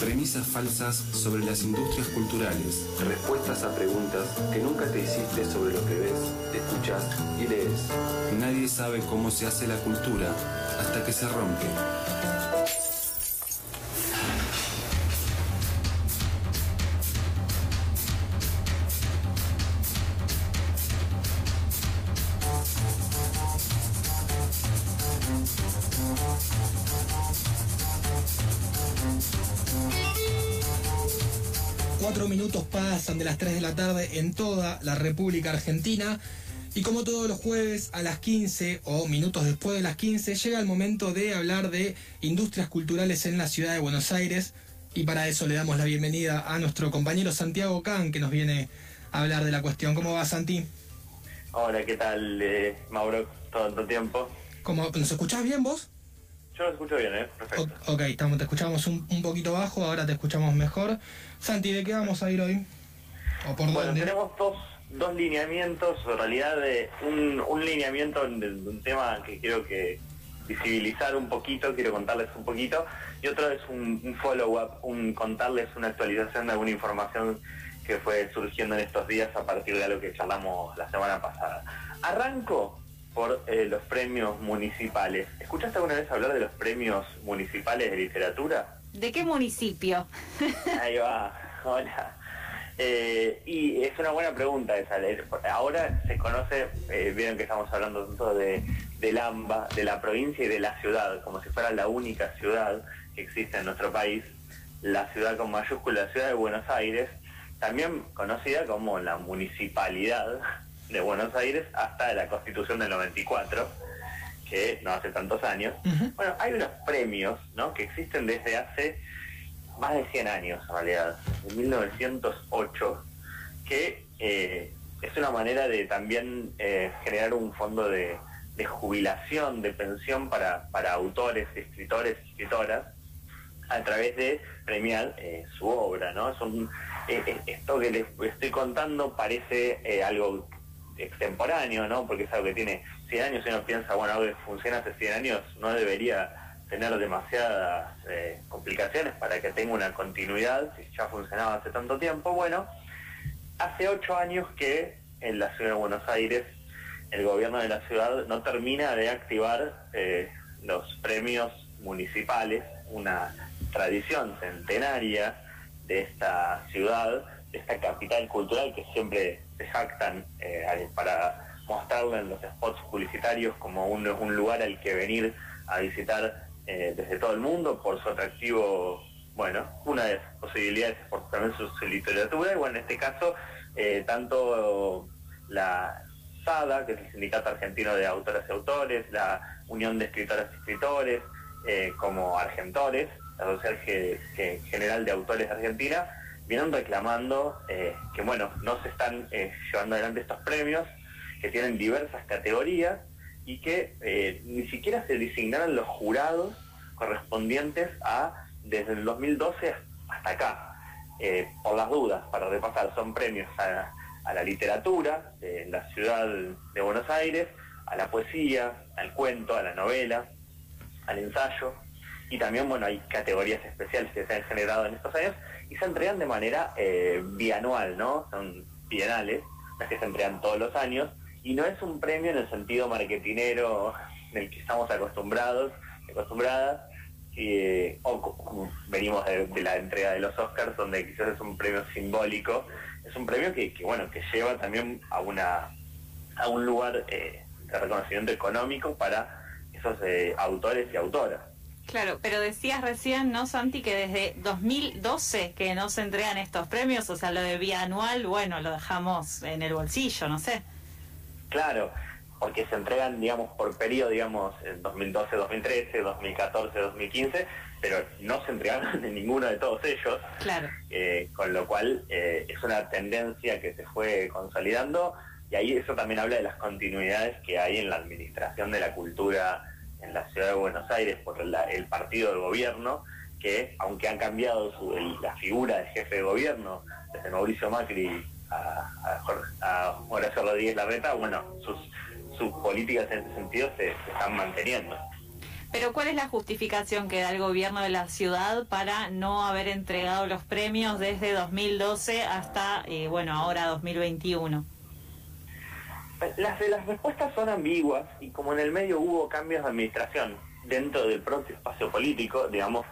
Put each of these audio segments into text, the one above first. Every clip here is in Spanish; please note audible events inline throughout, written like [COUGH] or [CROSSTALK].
Premisas falsas sobre las industrias culturales. Respuestas a preguntas que nunca te hiciste sobre lo que ves, escuchas y lees. Nadie sabe cómo se hace la cultura hasta que se rompe. Cuatro minutos pasan de las 3 de la tarde en toda la República Argentina. Y como todos los jueves a las 15 o minutos después de las 15 llega el momento de hablar de industrias culturales en la ciudad de Buenos Aires. Y para eso le damos la bienvenida a nuestro compañero Santiago Can que nos viene a hablar de la cuestión. ¿Cómo va Santi? Hola, ¿qué tal, eh, Mauro? Todo el tiempo. ¿Cómo, ¿Nos escuchás bien vos? Yo lo escucho bien, ¿eh? Perfecto. O- ok, estamos, te escuchamos un, un poquito bajo, ahora te escuchamos mejor. Santi, ¿de qué vamos a ir hoy? ¿O por Bueno, dónde? tenemos dos, dos lineamientos, en realidad de un, un lineamiento de, de un tema que quiero que visibilizar un poquito, quiero contarles un poquito, y otro es un, un follow-up, un contarles una actualización de alguna información que fue surgiendo en estos días a partir de algo que charlamos la semana pasada. Arranco por eh, los premios municipales. ¿Escuchaste alguna vez hablar de los premios municipales de literatura? ¿De qué municipio? Ahí va, hola. Eh, y es una buena pregunta esa. Ahora se conoce, eh, vieron que estamos hablando tanto de, del AMBA, de la provincia y de la ciudad, como si fuera la única ciudad que existe en nuestro país, la ciudad con mayúscula, la ciudad de Buenos Aires, también conocida como la municipalidad de Buenos Aires hasta la constitución del 94, que no hace tantos años. Bueno, hay unos premios ¿no? que existen desde hace más de 100 años, en realidad, en 1908, que eh, es una manera de también eh, generar un fondo de, de jubilación, de pensión para, para autores, escritores escritoras, a través de premiar eh, su obra, ¿no? Es un, eh, esto que les estoy contando parece algo extemporáneo, ¿no? Porque es algo que tiene 100 años y uno piensa, bueno, algo que funciona hace 100 años no debería tener demasiadas eh, complicaciones para que tenga una continuidad si ya funcionaba hace tanto tiempo. Bueno, hace 8 años que en la ciudad de Buenos Aires el gobierno de la ciudad no termina de activar eh, los premios municipales, una tradición centenaria de esta ciudad, de esta capital cultural que siempre se jactan eh, para mostrarla en los spots publicitarios como un, un lugar al que venir a visitar eh, desde todo el mundo por su atractivo, bueno, una de las posibilidades es por también su, literatura, y bueno, en este caso, eh, tanto la SADA, que es el Sindicato Argentino de Autoras y Autores, la Unión de Escritoras y Escritores, como Argentores, la Sociedad Ge- Ge- General de Autores de Argentina, vienen reclamando eh, que, bueno, no se están eh, llevando adelante estos premios, que tienen diversas categorías y que eh, ni siquiera se designaron los jurados correspondientes a desde el 2012 hasta acá. Por las dudas, para repasar, son premios a, la literatura de la ciudad de Buenos Aires, a la poesía, al cuento, a la novela, al ensayo, y también, bueno, hay categorías especiales que se han generado en estos años y se entregan de manera eh, bianual, ¿no? Son bienales, las que se entregan todos los años, y no es un premio en el sentido marketinero del que estamos acostumbrados, acostumbradas, eh, o venimos de, la entrega de los Oscars, donde quizás es un premio simbólico, es un premio que, que, bueno, que lleva también a una a un lugar eh, de reconocimiento económico para esos eh, autores y autoras. Claro, pero decías recién, ¿no, Santi, que desde 2012 que no se entregan estos premios, o sea, lo de bianual, bueno, lo dejamos en el bolsillo, no sé. Claro, porque se entregan, digamos, por periodo, digamos, en 2012, 2013, 2014, 2015, pero no se entregaron [LAUGHS] en ninguno de todos ellos, Claro. eh, con lo cual eh, es una tendencia que se fue consolidando y ahí eso también habla de las continuidades que hay en la administración de la cultura en la ciudad de Buenos Aires por la- el partido del gobierno, que aunque han cambiado su- la figura de jefe de gobierno desde Mauricio Macri a, a Jor- a Horacio Rodríguez Larreta, bueno, sus, sus políticas en ese sentido se, se están manteniendo. Pero ¿cuál es la justificación que da el gobierno de la ciudad para no haber entregado los premios desde 2012 hasta, eh, bueno, ahora 2021? Las, las respuestas son ambiguas y como en el medio hubo cambios de administración dentro del propio espacio político, digamos,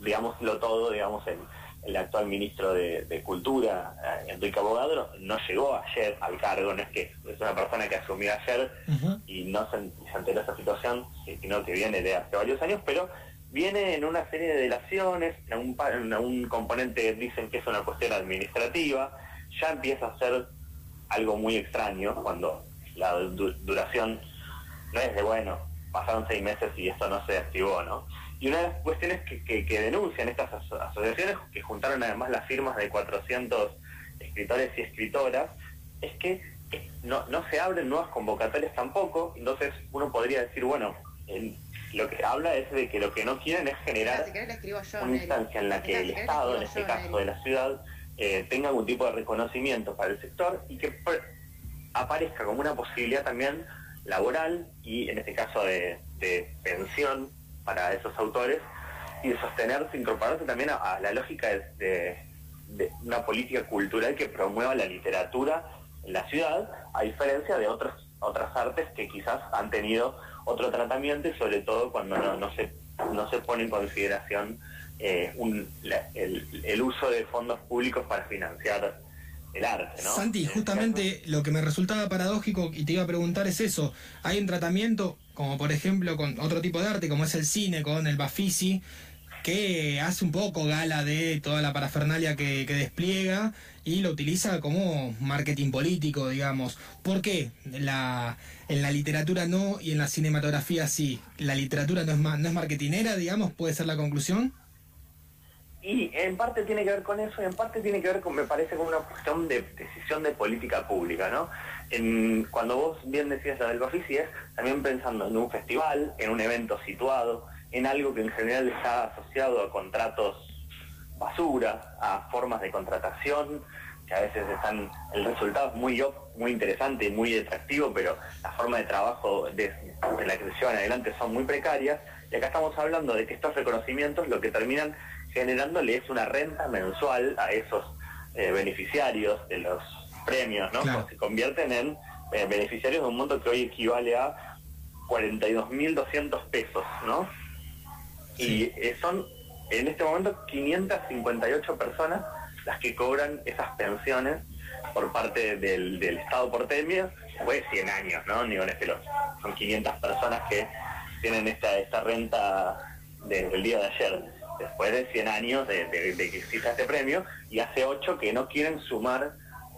digámoslo todo, digamos, el, el actual ministro de, Cultura, eh, Enrique Abogado, no llegó ayer al cargo, no es que es una persona que asumió ayer y no se, enteró de esa situación, sino que viene de hace varios años, pero viene en una serie de delaciones, en un, en un componente dicen que es una cuestión administrativa, ya empieza a ser algo muy extraño cuando la duración no es de, bueno, pasaron seis meses y esto no se activó, ¿no? Y una de las cuestiones que, denuncian estas asociaciones, que juntaron además las firmas de 400 escritores y escritoras, es que no, no se abren nuevas convocatorias tampoco, entonces uno podría decir, bueno, lo que habla es de que lo que no quieren es generar una instancia en la que el Estado, en este caso de la ciudad, eh, tenga algún tipo de reconocimiento para el sector y que aparezca como una posibilidad también laboral y en este caso de, pensión para esos autores y de sostenerse, incorporarse también a, la lógica de, una política cultural que promueva la literatura en la ciudad, a diferencia de otras otras artes que quizás han tenido otro tratamiento y sobre todo cuando no, se no se pone en consideración eh, el, uso de fondos públicos para financiar el arte, ¿no? Santi, justamente lo que me resultaba paradójico y te iba a preguntar es eso. Hay un tratamiento, como por ejemplo con otro tipo de arte, como es el cine, con el Bafisi, que hace un poco gala de toda la parafernalia que, despliega y lo utiliza como marketing político, digamos. ¿Por qué? La, en la literatura no y en la cinematografía sí. ¿La literatura no es, no es marketinera, digamos? ¿Puede ser la conclusión? Y en parte tiene que ver con eso, y en parte tiene que ver con, me parece, con una cuestión de decisión de política pública, ¿no? Cuando vos bien decías la del Bafisi es también pensando en un festival, en un evento situado, en algo que en general está asociado a contratos basura, a formas de contratación, que a veces están, el resultado es muy muy interesante y muy atractivo, pero la forma de trabajo de, de la que se llevan adelante son muy precarias, y acá estamos hablando de que estos reconocimientos lo que terminan generándole es una renta mensual a esos eh, beneficiarios de los premios, ¿no? Se convierten en eh, beneficiarios de un monto que hoy equivale a 42.200 pesos, ¿no? Y eh, son en este momento 558 personas las que cobran esas pensiones por parte del, Estado porteño, fue 100 años, ¿no? Ni con este son 500 personas que tienen esta, esta renta del día de ayer después de 100 años de, que exista este premio, y hace 8 que no quieren sumar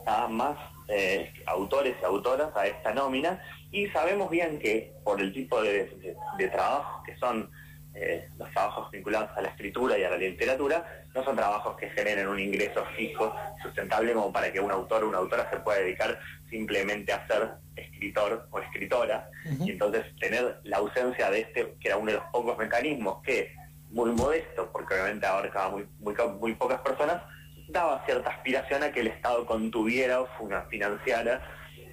a más eh, autores y autoras a esta nómina, y sabemos bien que por el tipo de, trabajos que son eh, los trabajos vinculados a la escritura y a la literatura, no son trabajos que generen un ingreso fijo, sustentable, como para que un autor o una autora se pueda dedicar simplemente a ser escritor o escritora. Y entonces tener la ausencia de este, que era uno de los pocos mecanismos que muy modesto, porque obviamente abarcaba muy, muy, muy pocas personas, daba cierta aspiración a que el Estado contuviera o financiara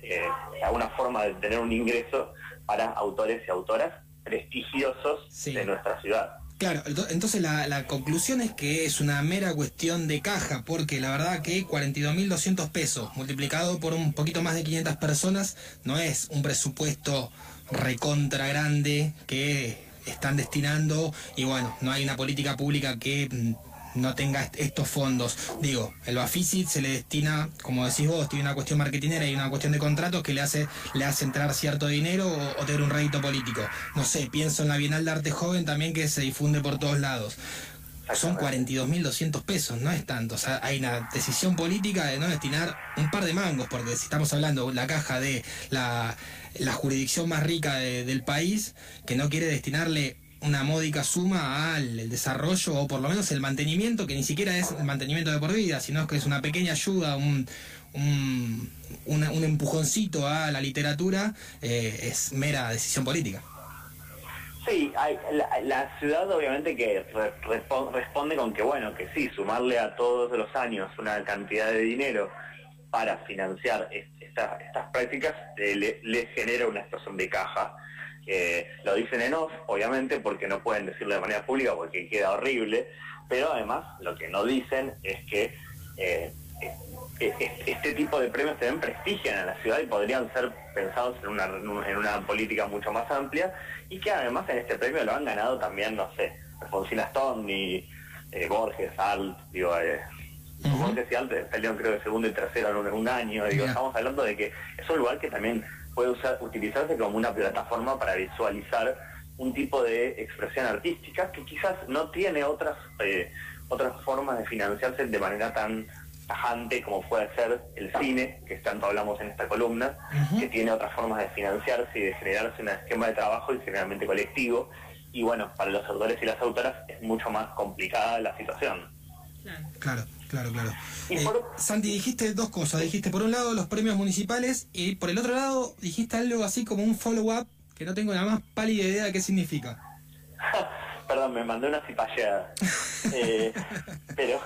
eh, alguna forma de tener un ingreso para autores y autoras prestigiosos de nuestra ciudad. Claro, entonces la, la, conclusión es que es una mera cuestión de caja, porque la verdad que 42.200 pesos multiplicado por un poquito más de 500 personas no es un presupuesto recontra grande que están destinando y bueno, no hay una política pública que mm, no tenga estos fondos. Digo, el Bafisit se le destina, como decís vos, tiene una cuestión marketinera y una cuestión de contratos que le hace, le hace entrar cierto dinero o, tener un rédito político. No sé, pienso en la Bienal de Arte Joven también que se difunde por todos lados. Son 42.200 pesos, no es tanto. O sea, hay una decisión política de no destinar un par de mangos, porque si estamos hablando de la caja de la la jurisdicción más rica del país, que no quiere destinarle una módica suma al desarrollo o por lo menos el mantenimiento, que ni siquiera es el mantenimiento de por vida, sino que es una pequeña ayuda, un, un, un empujoncito a la literatura, eh, es mera decisión política. Sí, la, ciudad obviamente que responde con que, bueno, que sí, sumarle a todos los años una cantidad de dinero para financiar estas prácticas eh, le, genera una situación de caja lo dicen en off, obviamente, porque no pueden decirlo de manera pública porque queda horrible, pero además lo que no dicen es que eh, este tipo de premios también prestigian a la ciudad y podrían ser pensados en una, en una política mucho más amplia y que además en este premio lo han ganado también, no sé, Alfonsina Stone y eh, Borges, Alt, digo, eh, Borges y Alt salieron creo de segundo y tercero en un, año, digo, estamos hablando de que es un lugar que también puede usar, utilizarse como una plataforma para visualizar un tipo de expresión artística que quizás no tiene otras eh, otras formas de financiarse de manera tan tajante como puede ser el cine, que tanto hablamos en esta columna, que tiene otras formas de financiarse y de generarse un esquema de trabajo y generalmente colectivo. Y bueno, para los autores y las autoras es mucho más complicada la situación. Claro, claro, claro. Eh, Santi, dijiste dos cosas. Dijiste por un lado los premios municipales y por el otro lado dijiste algo así como un follow-up que no tengo la más pálida idea de qué significa. [LAUGHS] Perdón, me mandé una cipalleada. [LAUGHS] eh, pero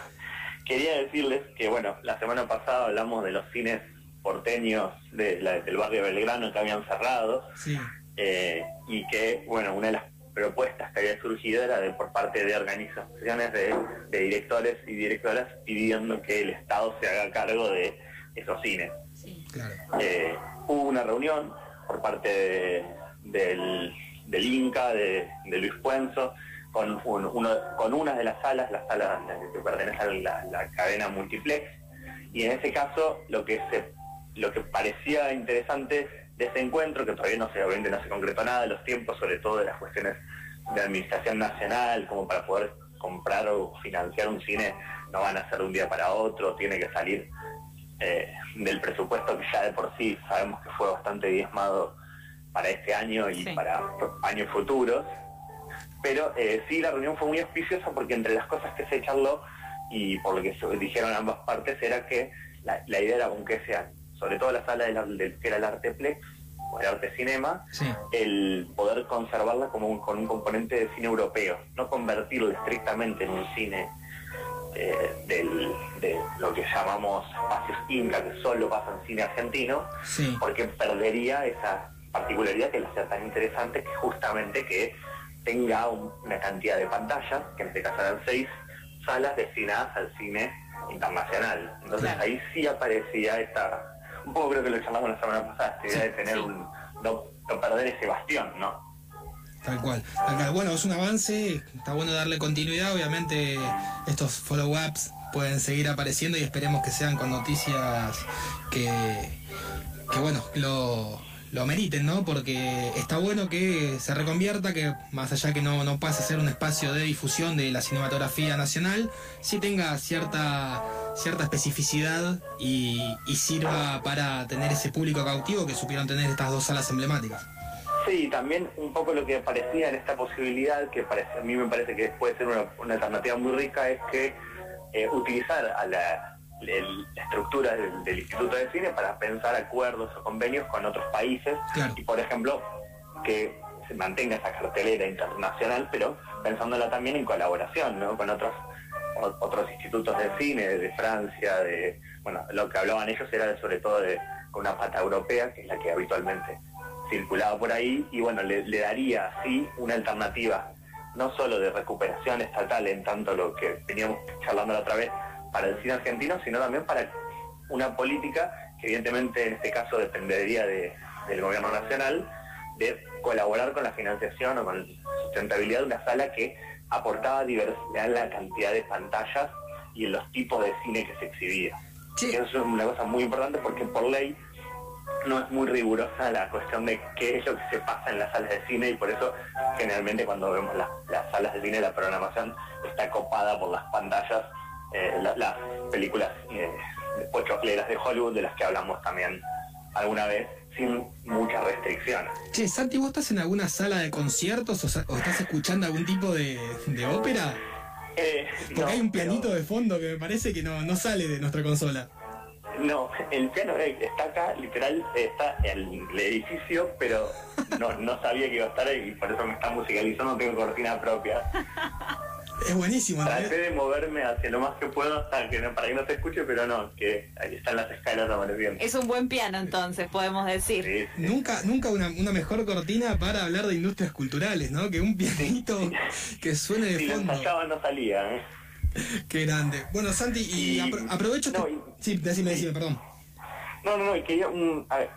quería decirles que, bueno, la semana pasada hablamos de los cines porteños de del barrio Belgrano que habían cerrado. Eh, y que, bueno, una de las propuestas que había surgido era de por parte de organizaciones de, directores y directoras pidiendo que el Estado se haga cargo de esos cines. Eh, hubo una reunión por parte del, del Inca, de, Luis Puenzo, con, uno, con una de las salas, las salas que pertenecen a la, cadena multiplex, y en ese caso lo que se lo que parecía interesante de ese encuentro, que todavía no se, obviamente no se concretó nada, los tiempos, sobre todo de las cuestiones de administración nacional, como para poder comprar o financiar un cine, no van a ser de un día para otro, tiene que salir eh, del presupuesto que ya de por sí sabemos que fue bastante diezmado para este año y para años futuros. Pero eh, sí, la reunión fue muy auspiciosa porque entre las cosas que se charló y por lo que se dijeron ambas partes era que la, idea era, aunque sea, sobre todo la sala del, que era el Arteplex o el Arte Cinema, el poder conservarla como con un componente de cine europeo, no convertirlo estrictamente en un cine eh, de lo que llamamos espacios inca, que solo pasa en cine argentino, porque perdería esa particularidad que la hace tan interesante que justamente que tenga una cantidad de pantallas, que en este caso eran seis salas destinadas al cine internacional. Entonces ahí sí aparecía esta, un poco creo que lo llamamos la semana pasada, esta idea de tener un, no, perder ese bastión, ¿no? Tal cual, Bueno, es un avance, está bueno darle continuidad, obviamente estos follow-ups pueden seguir apareciendo y esperemos que sean con noticias que, que bueno, lo, lo meriten, ¿no? Porque está bueno que se reconvierta, que más allá que no, no pase a ser un espacio de difusión de la cinematografía nacional, sí tenga cierta, cierta especificidad y, sirva para tener ese público cautivo que supieron tener estas dos salas emblemáticas. Sí, también un poco lo que parecía en esta posibilidad, que parece, a mí me parece que puede ser una, alternativa muy rica, es que eh, utilizar a la, la estructura del, Instituto de Cine para pensar acuerdos o convenios con otros países y, por ejemplo, que se mantenga esa cartelera internacional, pero pensándola también en colaboración ¿no? con otros otros institutos de cine de Francia, de bueno, lo que hablaban ellos era sobre todo de una pata europea, que es la que habitualmente circulaba por ahí, y bueno, le, le daría así una alternativa no solo de recuperación estatal en tanto lo que veníamos charlando la otra vez, para el cine argentino, sino también para una política que evidentemente en este caso dependería del gobierno nacional, de colaborar con la financiación o con la sustentabilidad de una sala que aportaba diversidad en la cantidad de pantallas y en los tipos de cine que se exhibía. Eso es una cosa muy importante porque por ley no es muy rigurosa la cuestión de qué es lo que se pasa en las salas de cine y por eso generalmente cuando vemos las, las salas de cine la programación está copada por las pantallas eh, las películas eh, pochocleras de Hollywood, de las que hablamos también alguna vez, sin muchas restricciones. Che, Santi, ¿vos estás en alguna sala de conciertos o, estás escuchando algún tipo de, ópera? Eh, Porque hay un pianito de fondo que me parece que no, no sale de nuestra consola. No, el piano está acá, literal, está en el edificio, pero no, no sabía que iba a estar ahí y por eso me está musicalizando, tengo cortina propia. [LAUGHS] Es buenísimo. ¿no? Traté de moverme hacia lo más que puedo hasta que no- para que no se escuche, pero no, que ahí están las escalas amaneciendo. Es un buen piano entonces, podemos decir. Sí, sí. Nunca, nunca una, una mejor cortina para hablar de industrias culturales, ¿no? Que un pianito que suene de Si lo fondo. ensayaba no salía, ¿eh? Qué grande. Bueno, Santi, y Y- apro- aprovecho no, y- Sí, decime, decime, perdón. No, no, no, y quería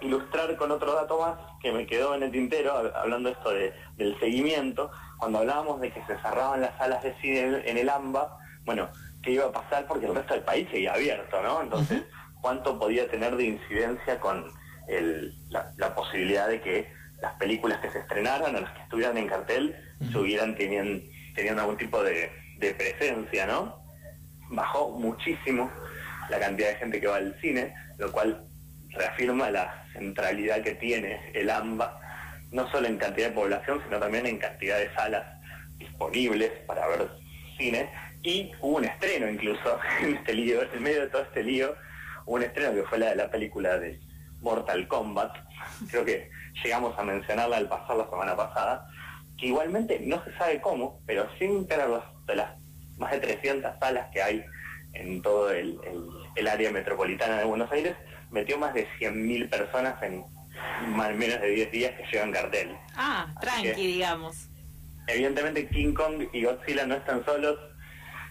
ilustrar con otro dato más que me quedó en el tintero, hab- hablando esto de, del seguimiento, cuando hablábamos de que se cerraban las salas de cine en, el AMBA, bueno, ¿qué iba a pasar? Porque el resto del país seguía abierto, ¿no? Entonces, ¿cuánto podía tener de incidencia con el- la, la posibilidad de que las películas que se estrenaran o las que estuvieran en cartel estuvieran teniendo, teniendo algún tipo de, de presencia, ¿no? bajó muchísimo la cantidad de gente que va al cine, lo cual reafirma la centralidad que tiene el AMBA, no solo en cantidad de población, sino también en cantidad de salas disponibles para ver cine. Y hubo un estreno incluso [LAUGHS] en este lío, en medio de todo este lío, hubo un estreno que fue la de la película de Mortal Kombat. Creo que llegamos a mencionarla al pasar la semana pasada, que igualmente no se sabe cómo, pero sin tener de las más de 300 salas que hay en todo el- el área metropolitana de Buenos Aires, metió más de 100.000 personas en más o menos de 10 días que llevan cartel. Ah, Así tranqui, que- digamos. Evidentemente King Kong y Godzilla no están solos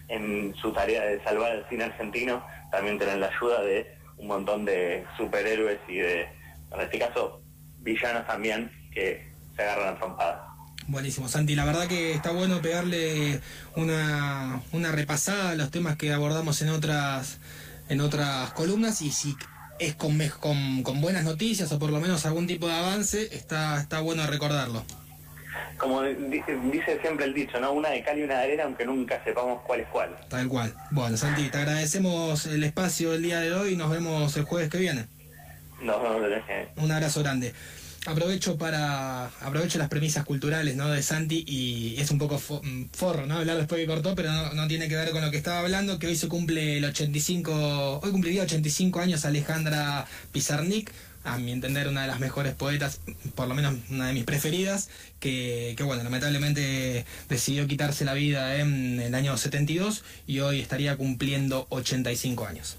en su tarea de salvar el cine argentino, también tienen la ayuda de un montón de superhéroes y de, en este caso, villanos también que se agarran a trompadas. Buenísimo, Santi. La verdad que está bueno pegarle una, una repasada a los temas que abordamos en otras, en otras columnas y si es con, me- con, con buenas noticias o por lo menos algún tipo de avance, está, está bueno recordarlo. Como dice, dice siempre el dicho, ¿no? Una de cal y una de arena, aunque nunca sepamos cuál es cuál. Tal cual. Bueno, Santi, te agradecemos el espacio el día de hoy y nos vemos el jueves que viene. No, no, no, eh, Un abrazo grande. Aprovecho para aprovecho las premisas culturales ¿no? de Santi y es un poco fo- mm, forro ¿no? hablar después que cortó, pero no, tiene que ver con lo que estaba hablando, que hoy se cumple el 85, hoy cumpliría 85 años Alejandra Pizarnik, a mi entender una de las mejores poetas, por lo menos una de mis preferidas, que, que bueno, lamentablemente decidió quitarse la vida en el año 72 y hoy estaría cumpliendo 85 años.